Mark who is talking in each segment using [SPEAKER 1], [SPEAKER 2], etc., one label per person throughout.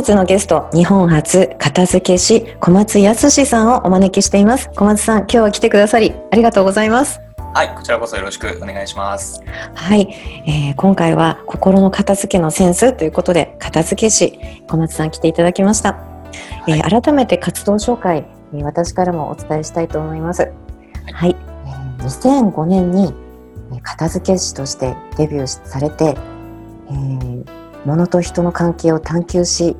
[SPEAKER 1] 日のゲスト、日本初片付け師小松康さんをお招きしています。小松さん、今日は来てくださりありがとうございます。
[SPEAKER 2] はい、こちらこそよろしくお願いします。
[SPEAKER 1] はい、えー、今回は心の片付けのセンスということで、片付け師小松さん来ていただきました。はい、えー、改めて活動紹介、えー、私からもお伝えしたいと思います。はい、はい、えー、2005年に片付け師としてデビューされて、えー、物と人の関係を探求し、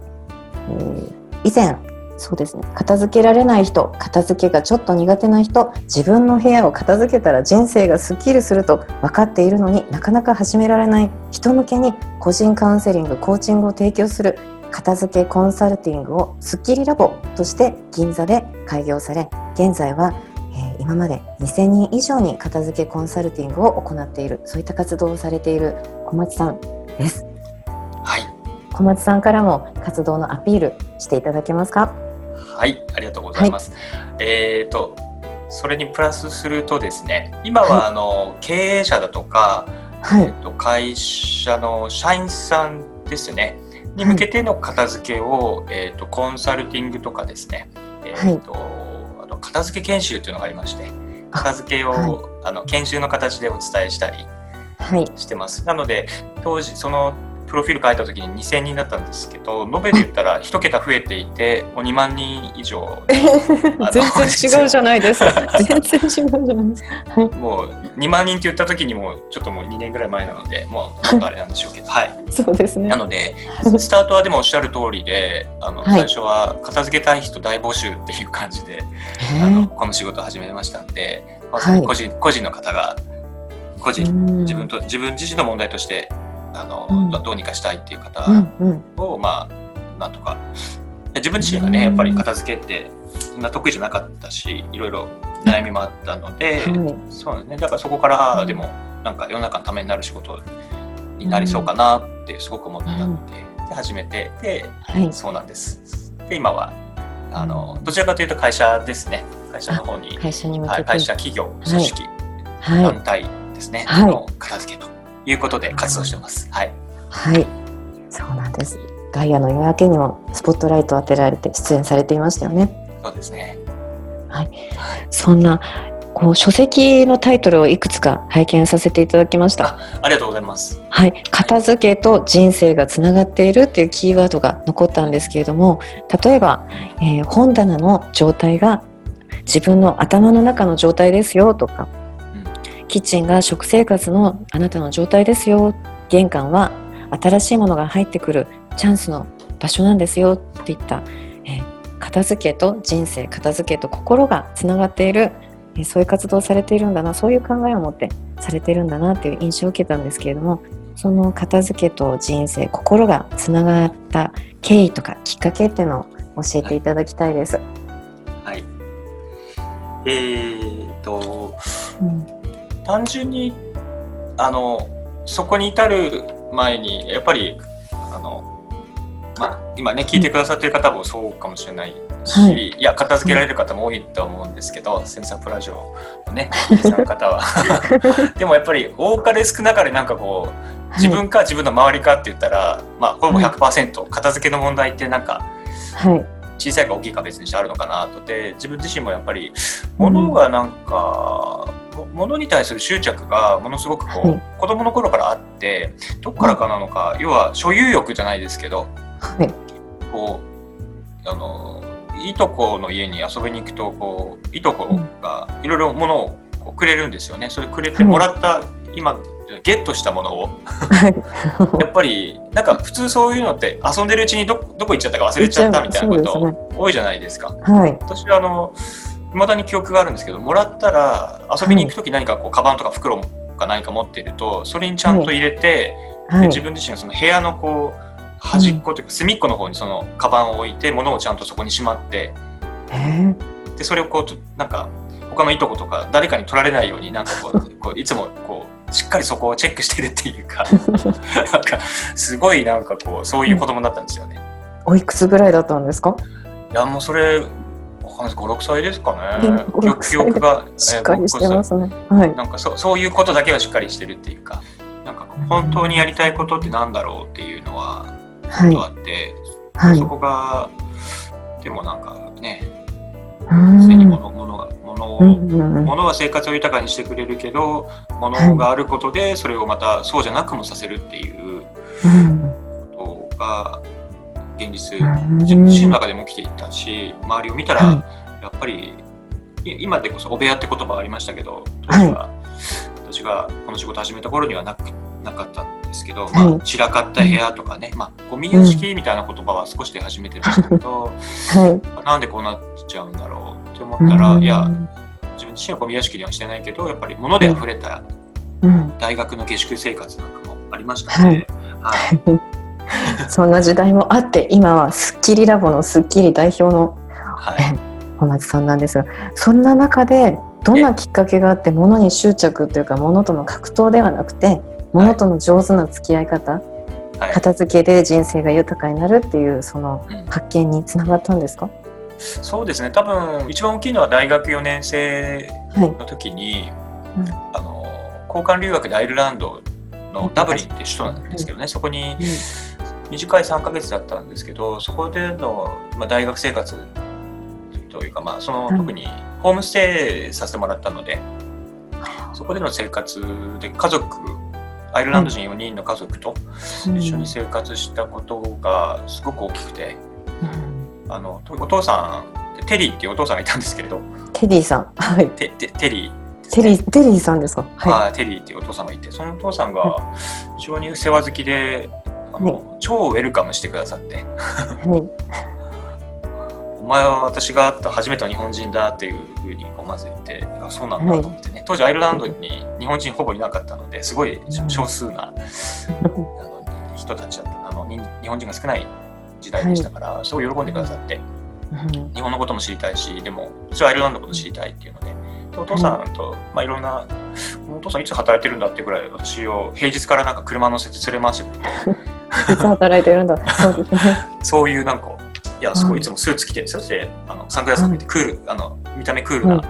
[SPEAKER 1] えー、以前そうですね片付けられない人片付けがちょっと苦手な人自分の部屋を片付けたら人生がスッキリすると分かっているのになかなか始められない人向けに個人カウンセリングコーチングを提供する片付けコンサルティングをスッキリラボとして銀座で開業され現在はえ今まで2000人以上に片付けコンサルティングを行っているそういった活動をされている小松さんです。小松さんからも活動のアピールしていただけますか？
[SPEAKER 2] はいありがとうございます、はい、えっ、ー、とそれにプラスするとですね今はあの、経営者だとか、はい、えー、と会社の社員さんですねに向けての片付けを、はい、えーと、コンサルティングとかですね、えーとあと片付け研修というのがありまして片付けをあ、の研修の形でお伝えしたりしてます。なので当時そのプロフィール書いた時に2000人だったんですけど延べで言ったら1桁増えていてもう2万人以上。
[SPEAKER 1] 全然違うじゃないですか。全然違うじゃないですか、
[SPEAKER 2] はい、もう2万人って言った時にもちょっともう2年ぐらい前なのでもうちょっとあれなんでしょうけど。はい。
[SPEAKER 1] そうですね。
[SPEAKER 2] なのでスタートはでもおっしゃる通りであの、最初は片付けたい人大募集っていう感じであのこの仕事を始めましたんで、まあ、個人個人の方が個人自分と自分自身の問題としてあの、うん、どうにかしたいっていう方を、まあなんとか。自分自身がねやっぱり片付けってそんな得意じゃなかったしいろいろ悩みもあったので、そうね。だからそこからでもなんか世の中のためになる仕事になりそうかなってすごく思ったので,、で始めてで、はい、そうなんです。で今はあのどちらかというと会社ですね。会社の方に
[SPEAKER 1] 会社に
[SPEAKER 2] はい、会社企業組織、はい、団体ですね、はい、の片付けということで活動してます。はい。
[SPEAKER 1] はい。そうなんです。ガイアの夜明けにもスポットライトを当てられて出演されていましたよね。
[SPEAKER 2] そうですね。
[SPEAKER 1] はい。そんなこう書籍のタイトルをいくつか拝見させていただきました
[SPEAKER 2] ありがとうございます
[SPEAKER 1] はい片付けと人生がつながっているっていうキーワードが残ったんですけれども例えば、えー、本棚の状態が自分の頭の中の状態ですよとかキッチンが食生活のあなたの状態ですよ。玄関は新しいものが入ってくるチャンスの場所なんですよっていった、えー、片付けと人生片付けと心がつながっている、えー、そういう活動をされているんだな。そういう考えを持ってされているんだなっていう印象を受けたんですけれどもその片付けと人生心がつながった経緯とかきっかけっていうのを教えていただきたいです。
[SPEAKER 2] はい、えーと、うん単純にあのそこに至る前にやっぱりあの、まあ、今ね聞いてくださってる方もそうかもしれないし、はい、いや片付けられる方も多いと思うんですけど、センサープラジオのねの方は。でもやっぱり多かれ少なかれなんかこう自分か自分の周りかって言ったら、まあほぼ100%片付けの問題ってなんか、はい、小さいか大きいか別にしてあるのかなと。で自分自身もやっぱり物がなんか、物に対する執着がものすごくこう、はい、子供の頃からあってどっからかなのか、要は所有欲じゃないですけど、はい、こうあのいとこの家に遊びに行くとこういとこがいろいろものをくれるんですよね。それくれてもらった、今ゲットしたものを。やっぱりなんか普通そういうのって遊んでるうちにどどこ行っちゃったか忘れちゃったみたいなこと多いじゃないですか。
[SPEAKER 1] はい、
[SPEAKER 2] 私はあの未だに記憶があるんですけどもらったら遊びに行く時何かこうカバンとか袋か何か持っているとそれにちゃんと入れて、はい、自分自身がその部屋のこう端っこというか隅っこの方にそのカバンを置いて物をちゃんとそこにしまって。でそれをこうなんか他のいとことか誰かに取られないようになんかこうこういつもこうしっかりそこをチェックしてるっていうか なんかすごいなんかこうそういう子供だったんですよね。
[SPEAKER 1] おいくつぐらいだったんですか？
[SPEAKER 2] いやもうそれわかんないです56歳ですかね。記憶が
[SPEAKER 1] しっかりしてますね。はい。
[SPEAKER 2] なんかそそういうことだけはしっかりしてるっていうか、なんか本当にやりたいことってなんだろうっていうのはことあって、はい、そこがでもなんかねすでに物物が物を、物は生活を豊かにしてくれるけど物があることでそれをまたそうじゃなくもさせるっていうことが現実自身の中でも起きていったし周りを見たらやっぱり今でこそ「お部屋」って言葉ありましたけど当時は私がこの仕事始めた頃にはなくなかったですけど、まあ、散らかった部屋とかね、まあ、ゴミ屋敷みたいな言葉は少し出始めてましたけど、はい、なんでこうなっちゃうんだろうって思ったら、いや自分自身はゴミ屋敷にはしてないけどやっぱり物で溢れた大学の下宿生活なんかもありましたので、はい、はい、
[SPEAKER 1] そんな時代もあって今は『スッキリラボ』の『スッキリ』代表の、はい、小松さんなんですがそんな中でどんなきっかけがあって物に執着というか物との格闘ではなくて物との上手な付き合い方、はい、片付けで人生が豊かになるっていうその発見につながったんですか、うん、
[SPEAKER 2] そうですね。多分一番大きいのは大学4年生の時に、はいうん、あの交換留学でアイルランドのダブリンっていう首都なんですけどね、そこに短い3か月だったんですけどそこでの、まあ、大学生活というか、まあ、その特にホームステイさせてもらったので、そこでの生活で家族アイルランド人4人の家族と一緒に生活したことがすごく大きくて、うん、あのお父さんテリーっていうお父さんがいたんですけれど。
[SPEAKER 1] テリーさん。はい。
[SPEAKER 2] テテリー。
[SPEAKER 1] テリー、テリーさんですか？
[SPEAKER 2] はい、テリーっていうお父さんがいて、そのお父さんが非常に世話好きで、あの、超ウェルカムしてくださって。お前は私が会った初めての日本人だっていうふうにまず言ってあそうなんだと思ってね、当時アイルランドに日本人ほぼいなかったのですごい少数な、あの人たちだった。あの日本人が少ない時代でしたから、すごい喜んでくださって、日本のことも知りたいしでも私はアイルランドのこと知りたいっていうので。お父さんと、まあ、いろんなお父さんいつ働いてるんだっていうぐらい私を平日からなんか車乗せて連れ回していつ
[SPEAKER 1] 働いてるんだ？そうですね。
[SPEAKER 2] そういうなんかいやすごいいつもスーツ着てそしてあのサングラスかけてクール、あの見た目クールな、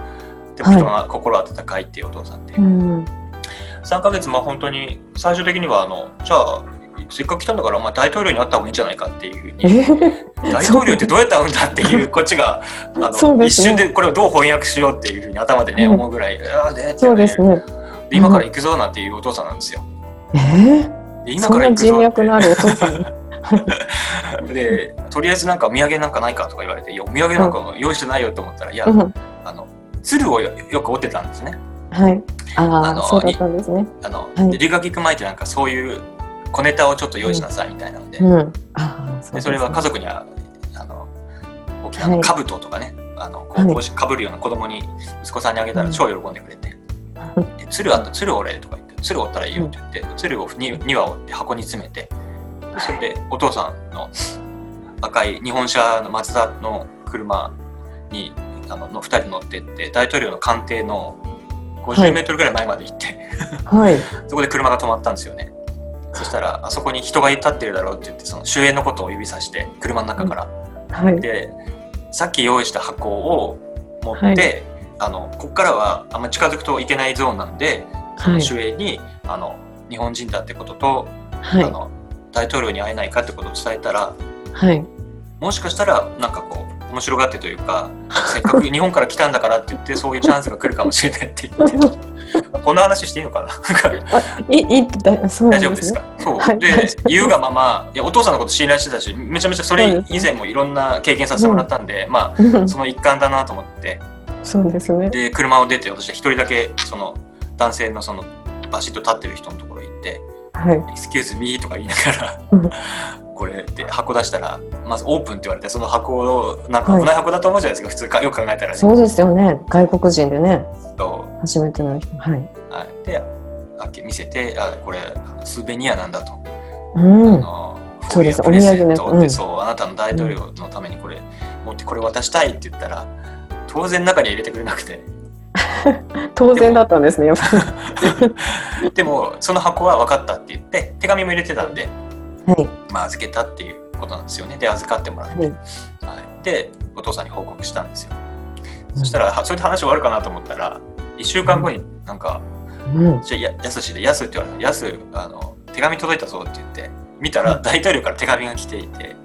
[SPEAKER 2] でも人が心温かいっていうお父さんで、3か月まあ本当に最終的にはあのじゃあせっかく来たんだからお前大統領に会った方がいいんじゃないかっていうふうに。大統領ってどうやって会うんだっていうこっちがあの、ね、一瞬でこれをどう翻訳しようっていうふうに頭でね、思うぐらい
[SPEAKER 1] ね、そうですね。
[SPEAKER 2] で今から行くぞなんていうお父さんなんですよ。
[SPEAKER 1] え？ー、で今から行くぞ人脈のあるお父さん
[SPEAKER 2] でとりあえずなんかお土産なんかないかとか言われていやお土産なんか用意してないよと思ったら、いや、うん、あの鶴をよく折ってたんですね。
[SPEAKER 1] はい。ああ、そうだったんですね。
[SPEAKER 2] あの、はい、留学行く前ってなんかそういう小ネタをちょっと用意しなさいみたいなので、
[SPEAKER 1] うん、
[SPEAKER 2] そで、それは家族にはあの大きな兜とかね、はい、あのこうかぶるような子供に息子さんにあげたら超喜んでくれて「鶴あった鶴折れ」とか言って「鶴折ったらいいよ」って言って、鶴を 2, 2羽折って箱に詰めてそれでお父さんの赤い日本車のマツダの車にあのの2人乗ってって大統領の官邸の50メートルぐらい前まで行って。はい、そこで車が止まったんですよね。そしたらあそこに人が立ってるだろうって言ってその主演のことを指さして車の中から。はい、でさっき用意した箱を持って、はい、あのここからはあんま近づくといけないゾーンなんでその主演に、あの日本人だってことと、あの大統領に会えないかってことを伝えたら、
[SPEAKER 1] はい、
[SPEAKER 2] もしかしたらなんかこう面白がってというかせっかく日本から来たんだからって言ってそういうチャンスが来るかもしれないって言って。こんな話していいのかな？
[SPEAKER 1] いいいだそう
[SPEAKER 2] 大丈夫ですか？そう、はい、で言うがままいやお父さんのこと信頼してたしめちゃめちゃそれ以前もいろんな経験させてもらったんで、うん、まあその一環だなと思って。
[SPEAKER 1] そうですね。
[SPEAKER 2] で車を出て私は一人だけその男性のそのバシッと立ってる人のところ行って「はい、エスキューズミー」とか言いながらこれって箱出したらまずオープンって言われてその箱をなんか危ない箱だと思うじゃないですか、はい、普通かよく考えたらね。
[SPEAKER 1] そうですよね。外国人でね。初めての人。はい、
[SPEAKER 2] はい、で開け見せてあこれスーベニアなんだと、
[SPEAKER 1] うん、あのそうです。お土産ね、
[SPEAKER 2] うん、そうあなたの大統領のためにこれ、持ってこれ渡したいって言ったら当然中に入れてくれなくて。
[SPEAKER 1] 当然だったんですね
[SPEAKER 2] でも その箱は分かったって言って手紙も入れてたんではい、まあ、預けたっていうことなんですよね。で預かってもらって、はい、はい、でお父さんに報告したんですよ、うん、そしたらそれで話終わるかなと思ったら1週間後になんか「うん、じゃあやすしでやす」って言われて「やすあの手紙届いたぞ」って言って見たら大統領から手紙が来ていて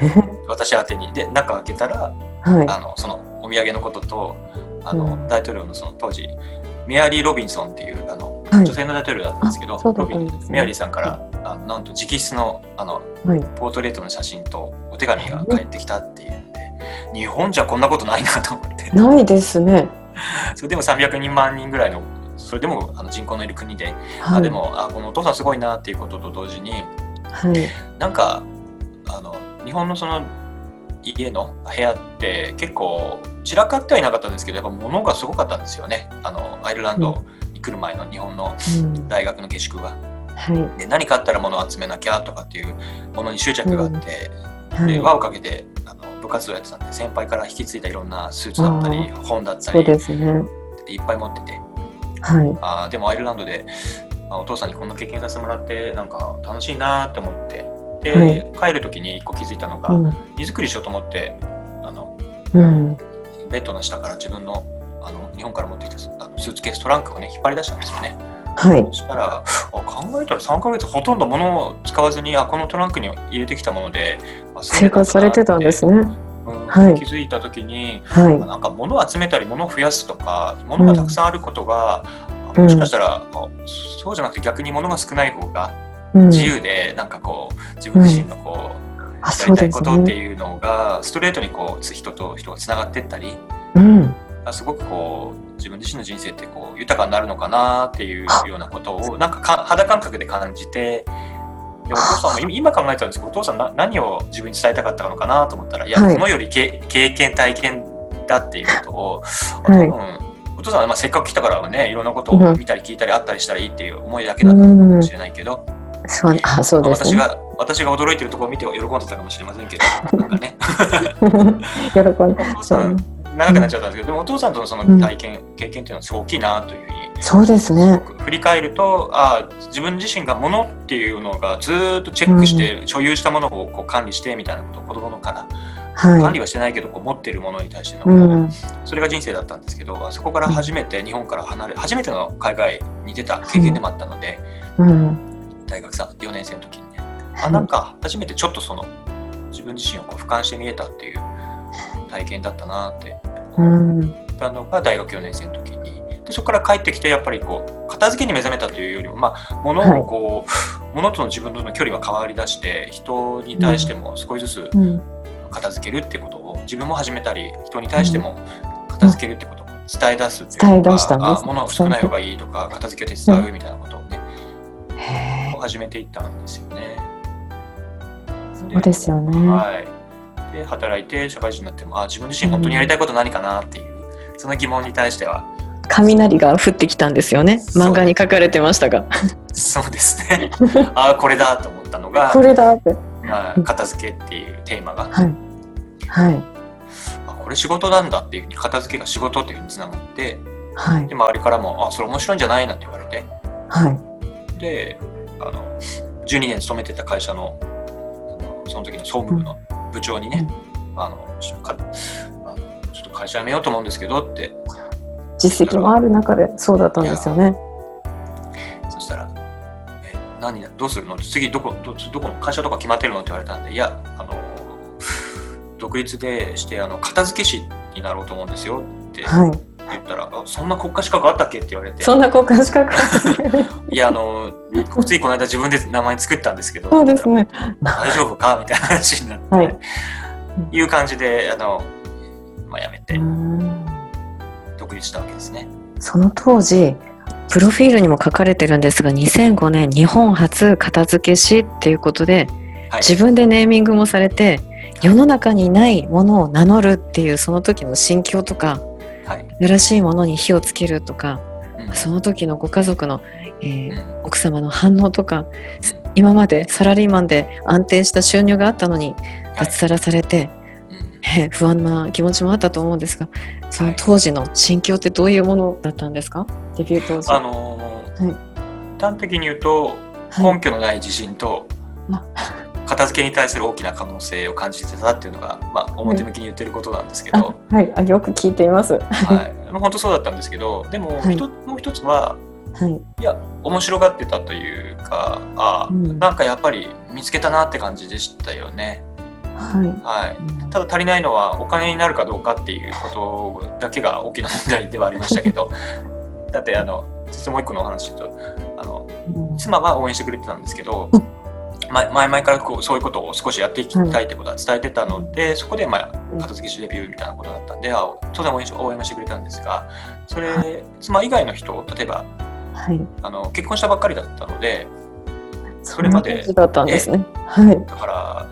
[SPEAKER 2] 私宛てに。で中開けたら、はい、あのそのお土産のこととあの、うん、大統領のその当時メアリー・ロビンソンっていうあの、はい、女性の大統領だったんですけど、ロビンメアリーさんからあのなんと直筆のあの、はい、ポートレートの写真とお手紙が返ってきたっていうんで、日本じゃこんなことないなと思って。
[SPEAKER 1] ないですね。
[SPEAKER 2] それでも300人万人ぐらいのそれでもあの人口のいる国で、はい、あでもあこのお父さんすごいなっていうことと同時に、はい、なんかあの日本のその家の部屋って結構散らかってはいなかったんですけどやっぱ物がすごかったんですよね。あのアイルランド。に来る前の日本の大学の下宿が。はい、で何かあったら物を集めなきゃとかっていうものに執着があって、うん、で輪をかけてあの部活動やってたんで先輩から引き継いだいろんなスーツだったり本だったり
[SPEAKER 1] です、ね、
[SPEAKER 2] いっぱい持ってて、はい、あでもアイルランドであお父さんにこんな経験させてもらってなんか楽しいなって思ってで、はい、帰る時に一個気づいたのが、うん、荷造りしようと思ってあの、うん、ベッドの下から自分のあの日本から持ってきたあのスーツケーストランクをね引っ張り出したんですよね。はい、そしたらあ考えたら3か月ほとんど物を使わずにあこのトランクに入れてきたもので
[SPEAKER 1] 生活されてたんですね。
[SPEAKER 2] うん、はい、気づいた時に、はい、なんか物を集めたり物を増やすとか物がたくさんあることが、うん、もしかしたら、うん、そうじゃなくて逆に物が少ない方が自由で、なんかこう自分自身のこう、やりたいことっていうのがストレートにこう人と人がつながっていったり、うん、すごくこう自分自身の人生ってこう豊かになるのかなっていうようなことをなんかか肌感覚で感じてお父さんも今考えたんですけどお父さんな何を自分に伝えたかったのかなと思ったらいや、はい、このより経験体験だっていうことを、多分、お父さんはまあせっかく来たからねいろんなことを見たり聞いたりあったりしたらいいっていう思いだけだったかもしれないけど。
[SPEAKER 1] そうあそうです、
[SPEAKER 2] ね、私が私が驚いてるところを見て喜んでたかもしれませんけど、なんかね。
[SPEAKER 1] 喜んで。そう
[SPEAKER 2] 長くなっちゃったんですけど、でもお父さんとのその体験、経験っていうのはすごい大きいなというふうに。
[SPEAKER 1] そうですね。
[SPEAKER 2] 振り返ると、あ自分自身がものっていうのがずっとチェックして、所有したものをこう管理してみたいなことを子供のから。はい、管理はしてないけどこう持っているものに対しての、うん、それが人生だったんですけどそこから初めて日本から離れ初めての海外に出た経験でもあったので、うん、大学さ4年生の時にね、あなんか初めてちょっとその自分自身をこう俯瞰して見えたっていう体験だったなって。思ったのが大学4年生の時に。でそこから帰ってきてやっぱりこう片付けに目覚めたというよりも、まあ、物をこう、はい、物との自分との距離は変わりだして人に対しても少しずつ片付けるってことを自分も始めたり人に対しても片付けるってことを伝え出すっていうか、あ物少ない方がいいとか片付けを手伝うみたいなことをね、を始めていったんですよね。
[SPEAKER 1] そうですよね。
[SPEAKER 2] はいで働いて社会人になってもあ自分自身本当にやりたいこと何かなっていう、うん、その疑問に対しては。
[SPEAKER 1] 雷が降ってきたんですよね。漫画に書かれてましたが。
[SPEAKER 2] そうですね。ああこれだと思ったのが
[SPEAKER 1] これだって、
[SPEAKER 2] まあ、片付けっていうテーマが、
[SPEAKER 1] はい、はい、
[SPEAKER 2] あこれ仕事なんだっていうふうに片付けが仕事っていうふうにつながって、はい、で周りからも「あそれ面白いんじゃない?」なんて言われて、はい、であの12年勤めてた会社のその時の総務部の部長にね、うん、あのちょっと会社辞めようと思うんですけどって
[SPEAKER 1] 実績もある中でそうだったんですよね
[SPEAKER 2] そしたら「え何どうするの？次どこどどこの会社とか決まってるの?」って言われたんで「いやあの独独立でしてあの片付け師になろうと思うんですよって
[SPEAKER 1] はい。
[SPEAKER 2] 言ったら、あそんな国家資格あったっけって言われて。
[SPEAKER 1] そんな国家資格
[SPEAKER 2] いやあのついこの間自分で名前作ったんですけど。
[SPEAKER 1] そうですね。
[SPEAKER 2] 大丈夫か？みたいな話になって、
[SPEAKER 1] はい。
[SPEAKER 2] い、う感じであの、まあ、辞めて。
[SPEAKER 1] うん。
[SPEAKER 2] 独立したわけですね。
[SPEAKER 1] その当時、プロフィールにも書かれてるんですが、2005年日本初片付け師っていうことで、
[SPEAKER 2] はい、
[SPEAKER 1] 自分でネーミングもされて、世の中にないものを名乗るっていうその時の心境とか、
[SPEAKER 2] はい
[SPEAKER 1] 新しいものに火をつけるとか、
[SPEAKER 2] うん。
[SPEAKER 1] その時のご家族の、えー
[SPEAKER 2] うん。
[SPEAKER 1] 奥様の反応とか、今までサラリーマンで安定した収入があったのに脱サラされて、
[SPEAKER 2] うん。
[SPEAKER 1] えー不安な気持ちもあったと思うんですが、その当時の心境ってどういうものだったんですか？デビュー当時。
[SPEAKER 2] あのー
[SPEAKER 1] はい。
[SPEAKER 2] 端的に言うと
[SPEAKER 1] はい。
[SPEAKER 2] 根拠のない自信と
[SPEAKER 1] あ
[SPEAKER 2] 片付けに対する大きな可能性を感じてたっていうのが、まあ、表向きに言ってることなんですけど、
[SPEAKER 1] あはい。あ、よく聞いています。は
[SPEAKER 2] はい、本当そうだったんですけどでも、
[SPEAKER 1] はい。
[SPEAKER 2] もう一つは
[SPEAKER 1] い。
[SPEAKER 2] いや面白がってたというかあ、
[SPEAKER 1] うん。
[SPEAKER 2] なんかやっぱり見つけたなって感じでしたよね。
[SPEAKER 1] はい。
[SPEAKER 2] はい。
[SPEAKER 1] うん。
[SPEAKER 2] ただ足りないのはお金になるかどうかっていうことだけが大きな問題ではありましたけど。だってあのもう一個のお話言うとあの
[SPEAKER 1] うん。
[SPEAKER 2] 妻は応援してくれてたんですけど
[SPEAKER 1] うん
[SPEAKER 2] 前前々からこうそういうことを少しやっていきたいってことは伝えてたので、そこで、まあ、
[SPEAKER 1] うん
[SPEAKER 2] 片付け師デビューみたいなことだったんであ当然応援し応援はしてくれたんですがそれ妻以外の人例えば
[SPEAKER 1] はい。
[SPEAKER 2] あの結婚したばっかりだったので
[SPEAKER 1] そ
[SPEAKER 2] それまで
[SPEAKER 1] だったんですね。はい。
[SPEAKER 2] だから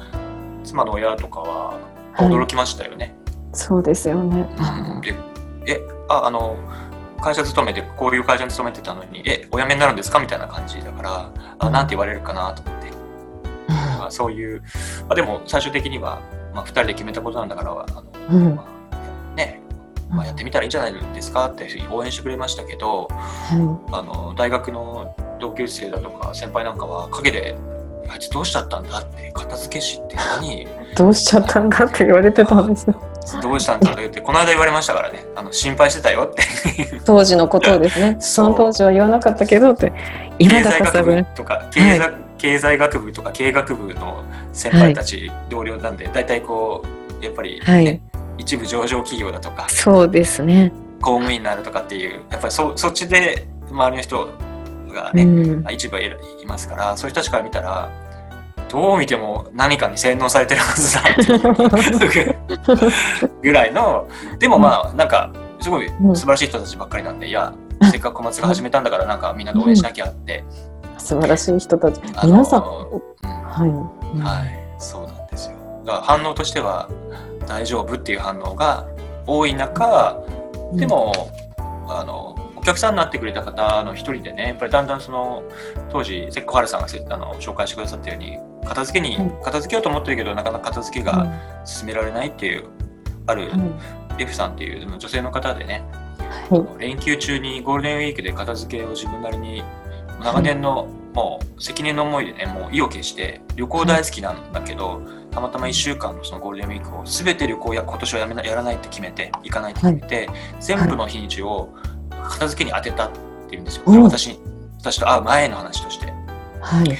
[SPEAKER 2] 妻の親とかは
[SPEAKER 1] はい
[SPEAKER 2] 驚きましたよね。
[SPEAKER 1] そうですよね。
[SPEAKER 2] うんでえああの会社勤めてこういう会社に勤めてたのにえお辞めになるんですか？みたいな感じだからあなんて言われるかなと思って、まあ、そういう、まあ、でも最終的には、まあ、2人で決めたことなんだからあの、
[SPEAKER 1] うん
[SPEAKER 2] まあねまあ、やってみたらいいんじゃないですかって応援してくれましたけど
[SPEAKER 1] は
[SPEAKER 2] あの大学の同級生だとか先輩なんかは陰で「あいつどうしちゃったんだ?」って片付け師って何
[SPEAKER 1] い。どうしちゃったんだって言われてたんですよ。
[SPEAKER 2] どうしたんだって言ってこの間言われましたからねあの心配してたよって
[SPEAKER 1] 当時のことをですね。
[SPEAKER 2] そ
[SPEAKER 1] の当時は言わなかったけどって。今
[SPEAKER 2] 経済学
[SPEAKER 1] だから多分
[SPEAKER 2] 部。とか経済,、経済学部とか経営学部の先輩たち、同僚なんで大体こうやっぱり、ね
[SPEAKER 1] はい
[SPEAKER 2] 一部上場企業だとか
[SPEAKER 1] そうですね。
[SPEAKER 2] 公務員になるとかっていうやっぱりそそっちで周りの人がね、
[SPEAKER 1] うん。
[SPEAKER 2] 一部はいますからそういう人たちから見たらどう見ても何かに洗脳されてるはずだっていう ぐらいのでもまあなんかすごい
[SPEAKER 1] うん
[SPEAKER 2] 素晴らしい人たちばっかりなんでいやせっかく小松が始めたんだからなんかみんなで応援しなきゃって、
[SPEAKER 1] 素晴らしい人たち。皆さん。
[SPEAKER 2] うん
[SPEAKER 1] はい。うん
[SPEAKER 2] はい、そうなんですよ。だから反応としては大丈夫っていう反応が多い中、で、も、あのお客さんになってくれた方の一人でね、やっぱりだんだんその当時関小春さんがせあの紹介してくださったように、片付けに、
[SPEAKER 1] うん
[SPEAKER 2] 片付けようと思ってるけどなかなか片付けが進められないっていう、ある
[SPEAKER 1] うん
[SPEAKER 2] F さんっていう女性の方でね、
[SPEAKER 1] はい。
[SPEAKER 2] 連休中にゴールデンウィークで片付けを自分なりに長年のもう積年の思いでねもう意を決して旅行大好きなんだけど、たまたま1週間のそのゴールデンウィークを全て旅行や今年はやめなやらないって決めて行かないって決めて、全部の日にちを片付けに当てたっていうんですよ、
[SPEAKER 1] うん
[SPEAKER 2] 私私と会う前の話として。と
[SPEAKER 1] はい。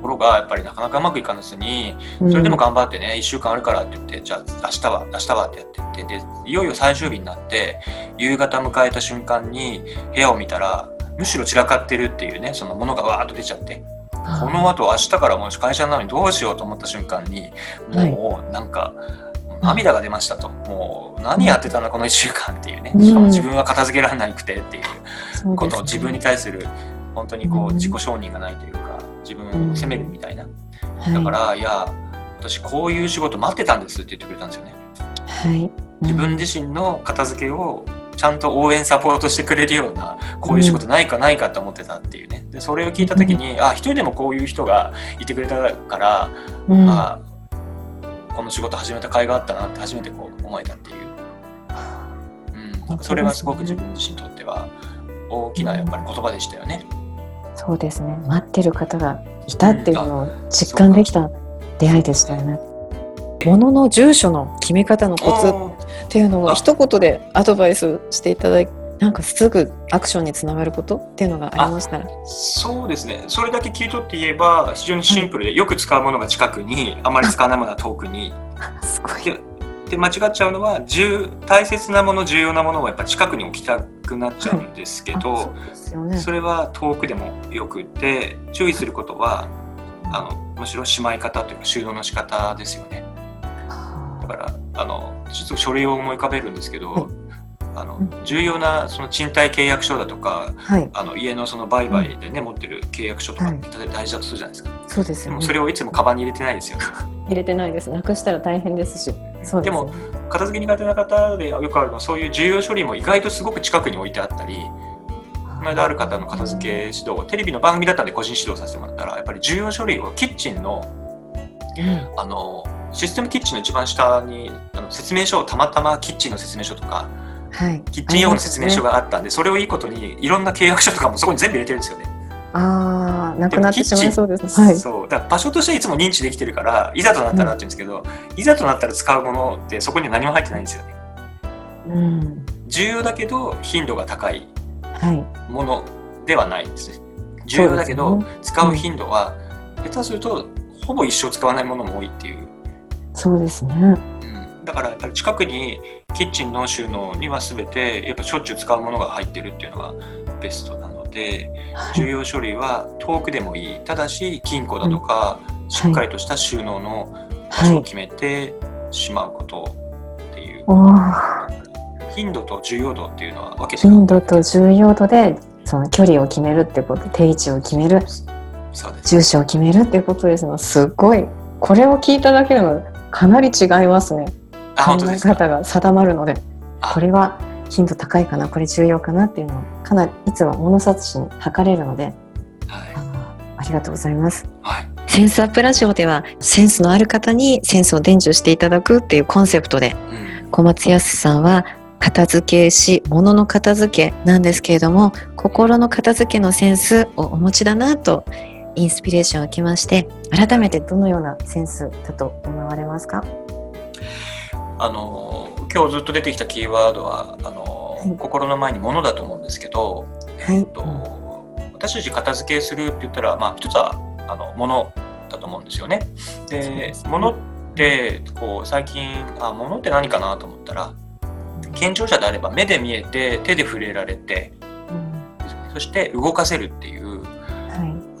[SPEAKER 2] ころがやっぱりなかなかうまくいかずに
[SPEAKER 1] うん
[SPEAKER 2] それでも頑張ってね、1週間あるからって言って、じゃあ明日は、明日はってやってって、で、いよいよ最終日になって、夕方迎えた瞬間に部屋を見たら、むしろ散らかってるっていうね、そのものがわーっと出ちゃって、この後明日からもし会社なのにどうしようと思った瞬間に、もうなんか、涙が出ましたと。もう何やってたのこの1週間っていうね。
[SPEAKER 1] うん
[SPEAKER 2] しかも自分は片付けられなくてっていうことを自分に対する、本当にこ
[SPEAKER 1] う
[SPEAKER 2] うん自己承認がないというか、自分を責めるみたいな。だか
[SPEAKER 1] は
[SPEAKER 2] ら、いや、私こういう仕事待ってたんですって言ってくれたんですよね。
[SPEAKER 1] い。はい。
[SPEAKER 2] 自分自身の片付けをちゃんと応援サポートしてくれるような、こういう仕事ないかないかと思ってたっていうね。で、それを聞いた時に、あ、一人でもこういう人がいてくれたから、
[SPEAKER 1] うん。
[SPEAKER 2] あこの仕事始めた甲斐があったなって初めてこう思えたっていう。うん、それはすごく自分自身にとっては大きなやっぱり言葉でしたよね。
[SPEAKER 1] そうですね。待ってる方がいたっていうのを実感できた出会いでしたよね。物の住所の決め方のコツっていうのを
[SPEAKER 2] あ
[SPEAKER 1] 一言でアドバイスしていただいなんかすぐアクションにつながることっていうのがありましたら。
[SPEAKER 2] そうですね。それだけ聞い取って言えば、非常にシンプルで、よく使うものが近くに、あまり使わないものは遠くに。
[SPEAKER 1] すごい。
[SPEAKER 2] でで間違っちゃうのは重大切なもの重要なものをやっぱ近くに置きたくなっちゃうんですけど、
[SPEAKER 1] はいね、
[SPEAKER 2] それは遠くでもよくて注意することはあのむしろしまい方というか収納の仕方ですよね。だからあのちょっと書類を思い浮かべるんですけど、はい、あの重要なその賃貸契約書だとか、はい、あの家のその売買でね、持ってる契約書とかって大事だとするじゃないですか。
[SPEAKER 1] そうですよ、
[SPEAKER 2] ね、でもそれをいつもカバンに入れてないですよ。
[SPEAKER 1] 入れてないです。なくしたら大変ですし。
[SPEAKER 2] そうで、ね,、も片付け苦手な方でよくあるのはそういう重要処理も意外とすごく近くに置いてあったり。この間ある方の片付け指導テレビの番組だったんで個人指導させてもらったらやっぱり重要書類をキッチンの、うん、あのシステムキッチンの一番下にあの説明書をたまたまキッチンの説明書とか、はい、キッチン用の説明書があったんで、ね、それをいいことにいろんな契約書とかもそこに全部入れてるんですよね。
[SPEAKER 1] ああ、なくなってしまいそうです。はい、
[SPEAKER 2] そうだから場所としていつも認知できてるからいざとなったらって言うんですけど、うん、いざとなったら使うものってそこには何も入ってないんですよね。うん、重要だけど頻度が高いものではないんですね。重要だけど、使う頻度は、下手するとほぼ一生使わないものも多いっていう。
[SPEAKER 1] そうですね。
[SPEAKER 2] うん、だからやっぱり近くにキッチンの収納には全てやっぱしょっちゅう使うものが入ってるっていうのがベストなので、はい、重要書類は遠くでもいい。ただし金庫だとか、しっかりとした収納の場所を決めてしまうことっていう。はい。頻度と重要度っていうのは分けて
[SPEAKER 1] 頻度と重要度でその距離を決めるってこと定位置を決める住所を決めるっていうことですのすごい。これを聞いただけでもかなり違いますね。考え方が定まるので。これは頻度高いかな？これ重要かな？っていうのをかなりいつも物差しに測れるので、はい、あありがとうございます。はい。センスアップラジオではセンスのある方にセンスを伝授していただくっていうコンセプトで、うん、小松康さんは片付けし、物の片付けなんですけれども、心の片付けのセンスをお持ちだなと、インスピレーションを受けまして、改めてどのようなセンスだと思われますか？
[SPEAKER 2] あの、今日ずっと出てきたキーワードは、あの、はい、心の前に物だと思うんですけど、はい、えっと、私たち片付けするって言ったら、まあ、一つは、あの、物だと思うんですよね。で、で物って、こう、最近、あ、物って何かなと思ったら、健常者であれば目で見えて手で触れられて、うん、そして動かせるっていう、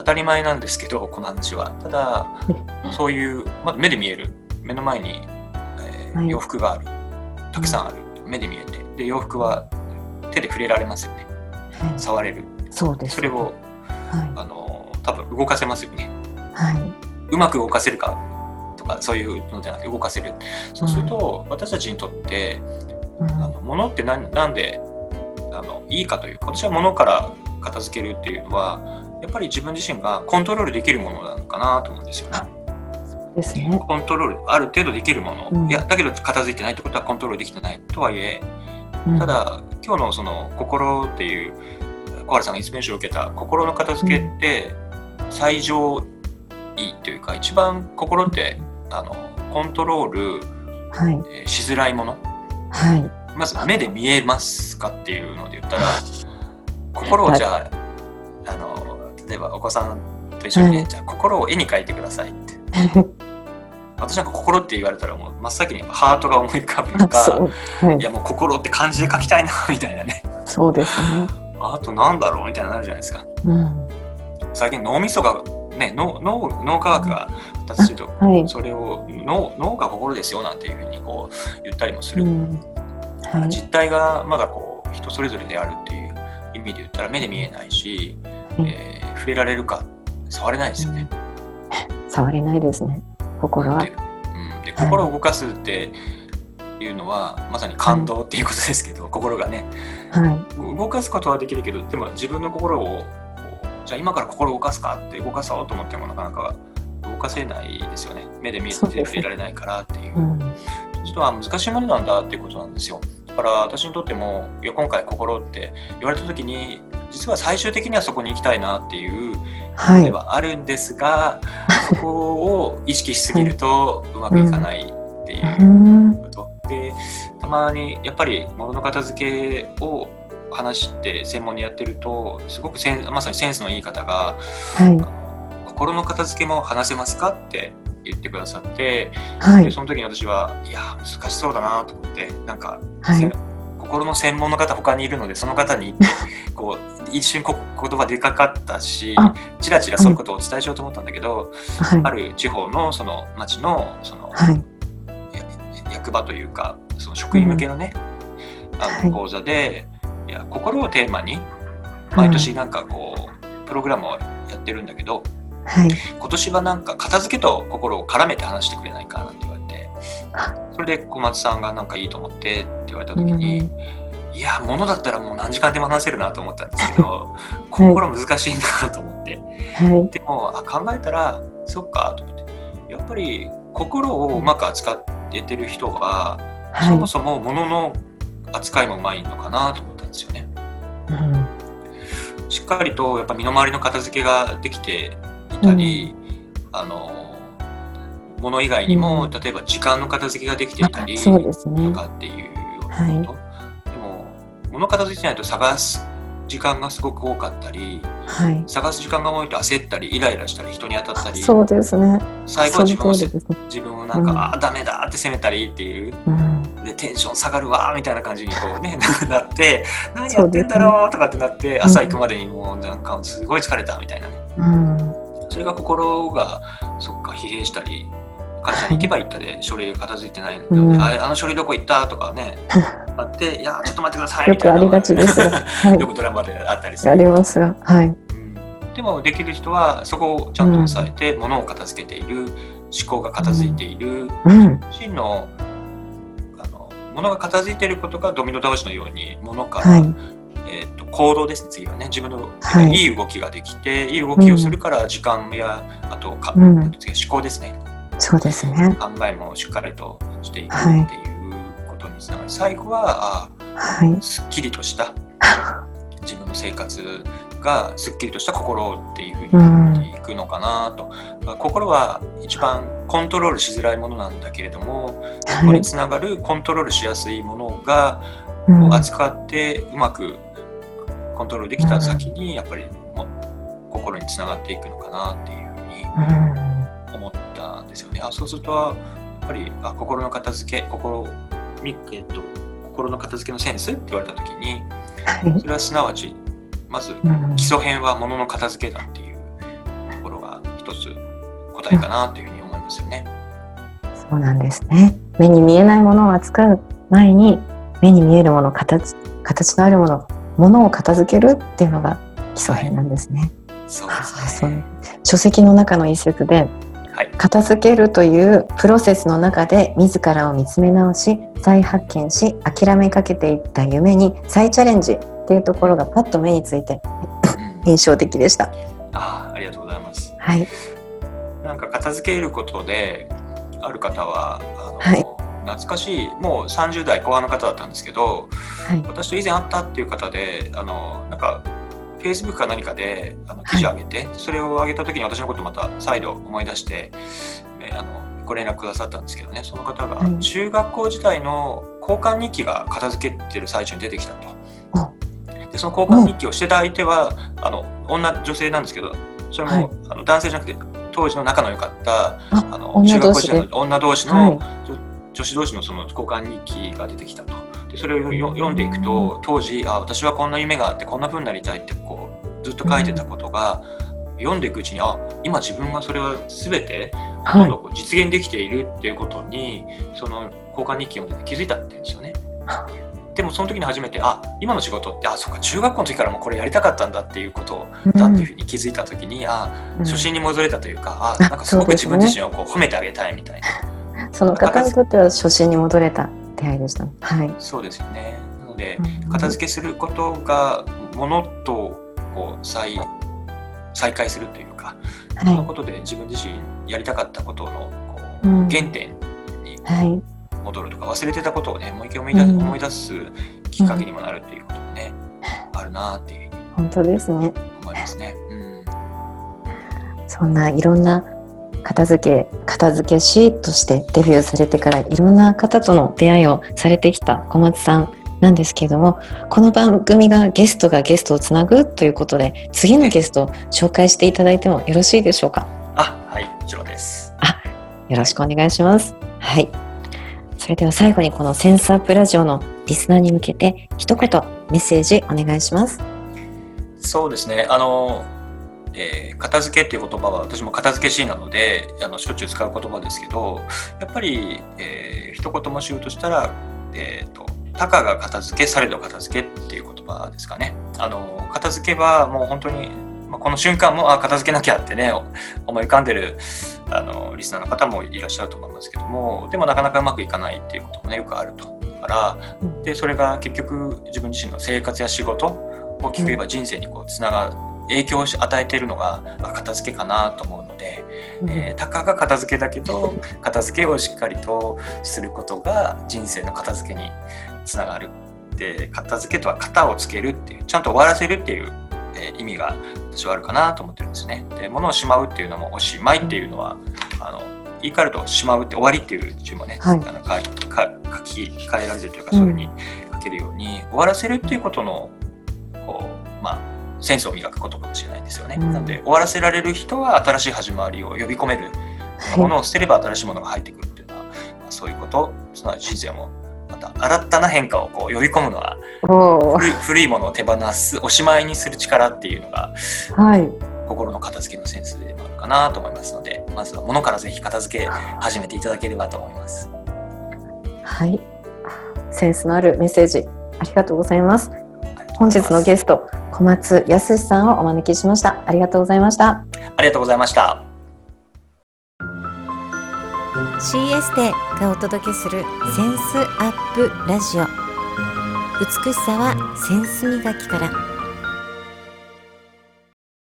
[SPEAKER 2] たり前なんですけどこの話は。ただそういうまず目で見える。目の前に、えー、洋服がある。たくさんある、目で見えて。で洋服は手で触れられますよね、はい、触れる。
[SPEAKER 1] そうです。
[SPEAKER 2] それを、はい、あの多分動かせますよね、はい、うまく動かせるか？とかそういうのじゃなくて動かせる。そうすると、私たちにとってあの物って何なんであのいいかというか私は物から片付けるっていうのはやっぱり自分自身がコントロールできるものなのかなと思うんですよね。
[SPEAKER 1] ですね、
[SPEAKER 2] コントロールある程度できるもの、うん、いやだけど片付いてないってことはコントロールできてないとはいえ、うん、ただ今日のその心っていう小原さんがインスピレーションを受けた心の片付けって最上位というか一番心ってあのコントロール、はい。えー、しづらいもの。はい、まず目で見えますかっていうので言ったら心をじゃあはい、例えばお子さんと一緒にね、はい、じゃあ心を絵に描いてくださいって。私なんか心って言われたらもう真っ先にハートが思い浮かぶのか、はい、いやもう心って漢字で書きたいなみたいなね。
[SPEAKER 1] そうですね。
[SPEAKER 2] あとなんだろうみたいななるじゃないですか、うん、最近脳みそがね脳脳脳科学が達すると、はい、それを脳脳が心ですよなんていうふうにこう言ったりもする、うん。はい、実態がまだこう人それぞれであるっていう意味で言ったら目で見えないし、うん、えー、触れられるか触れないですよね、
[SPEAKER 1] うん、触れないですね。心は、
[SPEAKER 2] うん、で心を動かすっていうのは、はい、まさに感動っていうことですけど、心がね、はい、動かすことはできるけどでも自分の心をじゃあ今から心を動かすかって動かそうと思ってもなかなか動かせないですよね。目で見えて触れられないからっていう、うん、ちょっとは難しいものなんだっていうことなんですよ。だから私にとってもいや今回心って言われた時に実は最終的にはそこに行きたいなっていうではあるんですが、はい、そこを意識しすぎるとうまくいかないっていうこと、うん、でたまにやっぱり物の片付けを話って専門にやってるとすごくセンまさにセンスのいい方が、はい、心の片付けも話せますかって言ってくださって、
[SPEAKER 1] はい。
[SPEAKER 2] で。その時に私はいや難しそうだなと思ってなんか、
[SPEAKER 1] はい。
[SPEAKER 2] せ心の専門の方他にいるのでその方に こう一瞬こ言葉出かかったし
[SPEAKER 1] あ
[SPEAKER 2] ちらちらそういうことをお伝えしようと思ったんだけど、
[SPEAKER 1] はい
[SPEAKER 2] あ。る地方のその町のその、
[SPEAKER 1] はい。
[SPEAKER 2] や役場というかその職員向けのね、あ
[SPEAKER 1] はい
[SPEAKER 2] の講座で、い、や心をテーマに毎年なんかこう、プログラムをやってるんだけど
[SPEAKER 1] はい。
[SPEAKER 2] 今年はなんか片付けと心を絡めて話してくれないかなって言われて
[SPEAKER 1] あ
[SPEAKER 2] それで小松さんがなんかいいと思ってって言われた
[SPEAKER 1] うん
[SPEAKER 2] 時に、いや物だったらもう何時間でも話せるなと思ったんですけど心難しいんだなと思って
[SPEAKER 1] はい。
[SPEAKER 2] でもあ考えたらそっかと思ってやっぱり心をうまく扱っててる人は、そも
[SPEAKER 1] は
[SPEAKER 2] そも物の扱いもうまいのかなと思ったんですよね。
[SPEAKER 1] い。うん。
[SPEAKER 2] しっかりとやっぱ身の回りの片付けができていたり、あの物以外にも、
[SPEAKER 1] うん
[SPEAKER 2] 例えば時間の片付けができていたり
[SPEAKER 1] あそうですね
[SPEAKER 2] とかっていうようなこと、でも物片付いてないと探す時間がすごく多かったり
[SPEAKER 1] はい。
[SPEAKER 2] 探す時間が多いと焦ったりイライラしたり人に当たったり
[SPEAKER 1] そうですね。
[SPEAKER 2] 最後は自分を
[SPEAKER 1] ね。
[SPEAKER 2] 自分をなんか、
[SPEAKER 1] うん
[SPEAKER 2] ああダメだって責めたりっていう
[SPEAKER 1] うん。
[SPEAKER 2] でテンション下がるわみたいな感じにこうね なって何やってんだろうとかってなって朝行くまでにもうなんかすごい疲れたみたいなね
[SPEAKER 1] うん。
[SPEAKER 2] それが心がそっか疲弊したり会社に行けば行ったで書類が片付いてないので、
[SPEAKER 1] うん
[SPEAKER 2] あれあの書類どこ行った？とかね あっていやちょっと待ってください
[SPEAKER 1] よくありがちですが。は
[SPEAKER 2] よくドラマであったりす
[SPEAKER 1] い。あ
[SPEAKER 2] る、
[SPEAKER 1] りますが。はい。
[SPEAKER 2] うんでもできる人はそこをちゃんと抑えて物を片付けている思考が片付いている、
[SPEAKER 1] うん。
[SPEAKER 2] 真のあの物が片付いていることがドミノ倒しのように物から、
[SPEAKER 1] はい。
[SPEAKER 2] えー、と行動ですね次はね自分の、
[SPEAKER 1] はい
[SPEAKER 2] い、い動きができていい動きをするから時間や、あとか、
[SPEAKER 1] うん
[SPEAKER 2] 思考ですね
[SPEAKER 1] そうですね。
[SPEAKER 2] 考えもしっかりとしていく
[SPEAKER 1] はい
[SPEAKER 2] っていうことにつながり、最後は
[SPEAKER 1] はい。
[SPEAKER 2] あ。すっきりとした。自分の生活がすっきりとした心っていうふうになっていくのかなと、まあ心は一番コントロールしづらいものなんだけれどもそこ
[SPEAKER 1] はい。
[SPEAKER 2] につながるコントロールしやすいものが
[SPEAKER 1] うん。
[SPEAKER 2] を扱ってうまくコントロールできた先にやっぱりも心につながっていくのかなっていうふうに
[SPEAKER 1] ん
[SPEAKER 2] ですよね。あそうするとやっぱりあ心の片付け心みえっと心の片付けのセンスって言われた時に
[SPEAKER 1] はい。
[SPEAKER 2] それはすなわちまず
[SPEAKER 1] うん
[SPEAKER 2] 基礎編は物の片付けだっていうところが一つ答えかなというふうに思いますよね。
[SPEAKER 1] そうなんですね。目に見えないものを扱う前に、目に見えるもの、形、形のあるもの、ものを片付けるっていうのが基礎編なんですね。
[SPEAKER 2] そう
[SPEAKER 1] あ
[SPEAKER 2] ですね。
[SPEAKER 1] 書籍の中の一節で、
[SPEAKER 2] はい。
[SPEAKER 1] 片付けるというプロセスの中で自らを見つめ直し再発見し諦めかけていった夢に再チャレンジっていうところがパッと目について
[SPEAKER 2] うん
[SPEAKER 1] 印象的でした。
[SPEAKER 2] あありがとうございます。
[SPEAKER 1] はい、
[SPEAKER 2] なんか片付けることである方はあの、
[SPEAKER 1] はい
[SPEAKER 2] 懐かしいもう30代後半の方だったんですけど
[SPEAKER 1] はい、
[SPEAKER 2] 私と以前会ったっていう方であのなんか Facebook か何かであの記事を上げて、それを上げた時に私のことまた再度思い出して、ねあのご連絡くださったんですけどね。その方が
[SPEAKER 1] はい
[SPEAKER 2] 中学校時代の交換日記が片付けてる最中に出てきたと。でその交換日記をしてた相手はあの女女性なんですけどそれも、
[SPEAKER 1] はい。
[SPEAKER 2] あの男性じゃなくて当時の仲の良かった
[SPEAKER 1] あ
[SPEAKER 2] あの
[SPEAKER 1] 女
[SPEAKER 2] 中学校
[SPEAKER 1] 同士で
[SPEAKER 2] 時代の女同士の、
[SPEAKER 1] はい
[SPEAKER 2] 女子同士のその交換日記が出てきたと。でそれをよ読んでいくと当時あ私はこんな夢があってこんな風になりたいってこうずっと書いてたことが、読んでいくうちにあ今自分がそれは全てほとんどこう実現できているっていうことに、その交換日記を読んで気づいたって言うんですよね。でもその時に初めてあ今の仕事ってあそっか中学校の時からもこれやりたかったんだっていうことだっていうふうに気づいた時に、あ
[SPEAKER 1] うん
[SPEAKER 2] 初心に戻れたというか、
[SPEAKER 1] あ
[SPEAKER 2] あなんかすごく自分自身をこう褒めてあげたいみたいな。
[SPEAKER 1] その方にとっては初心に戻れた出会いでした。はい。
[SPEAKER 2] そうですよね。なので、
[SPEAKER 1] うん
[SPEAKER 2] 片付けすることがものとこう再再開するというか、その
[SPEAKER 1] は
[SPEAKER 2] ことで自分自身やりたかったことのこ
[SPEAKER 1] い。
[SPEAKER 2] う
[SPEAKER 1] うん
[SPEAKER 2] 原点に
[SPEAKER 1] はい。
[SPEAKER 2] 戻るとか忘れてたことをねもう一回思い出,、
[SPEAKER 1] うん
[SPEAKER 2] 思い出すきっかけにもなるっていうこともね、あるなっていうふうに
[SPEAKER 1] 本当ですね。
[SPEAKER 2] 思いますね。うん、
[SPEAKER 1] そんないろんな片付け片付け師としてデビューされてからいろんな方との出会いをされてきた小松さんなんですけれどもこの番組がゲストがゲストをつなぐということで次のゲストを紹介していただいてもよろしいでしょうか？
[SPEAKER 2] あはいもちろんです。
[SPEAKER 1] よろしくお願いします。はい。それでは最後にこのセンスアップラジオのリスナーに向けて一言メッセージお願いします。
[SPEAKER 2] そうですね。あの、えー、片付けっていう言葉は私も片付けしなのであのしょっちゅう使う言葉ですけどやっぱり、えー、一言もしようとしたら、えーと、たかが片付けされど片付けっていう言葉ですかね。あの片付けはもう本当に、まあ、この瞬間もあ片付けなきゃってね思い浮かんでるあのリスナーの方もいらっしゃると思いますけどもでもなかなかうまくいかないっていうこともねよくあると。からでそれが結局自分自身の生活や仕事大きく言えば人生にこうつながる影響を与えているのが片付けかなと思うので、えー、たかが片付けだけど片付けをしっかりとすることが人生の片付けにつながるで片付けとは型をつけるっていうちゃんと終わらせるっていう、えー、意味が私はあるかなと思ってるんですね。で物をしまうっていうのもおしまいっていうのはあの言い換えるとしまうって終わりっていう字もね、はい、あのかか書き換えられるというかそういうふうに書けるように、うん、終わらせるっていうことのセンスを磨くことかもしれないんですよね。うん、なので終わらせられる人は新しい始まりを呼び込めるものを捨てれば新しいものが入ってくるっていうのは、まあ、そういうことすなわち人生もまた新たな変化をこう呼び込むのは古いものを手放すおしまいにする力っていうのが、はい、心の片付けのセンスでもあるかなと思いますのでまずは物からぜひ片付け始めていただければと思います。
[SPEAKER 1] はいセンスのあるメッセージありがとうございます。本日のゲスト小松康さんをお招きしました。ありがとうございました。
[SPEAKER 2] ありがとうございました。
[SPEAKER 1] CS でがお届けするセンスアップラジオ。美しさはセンス磨きから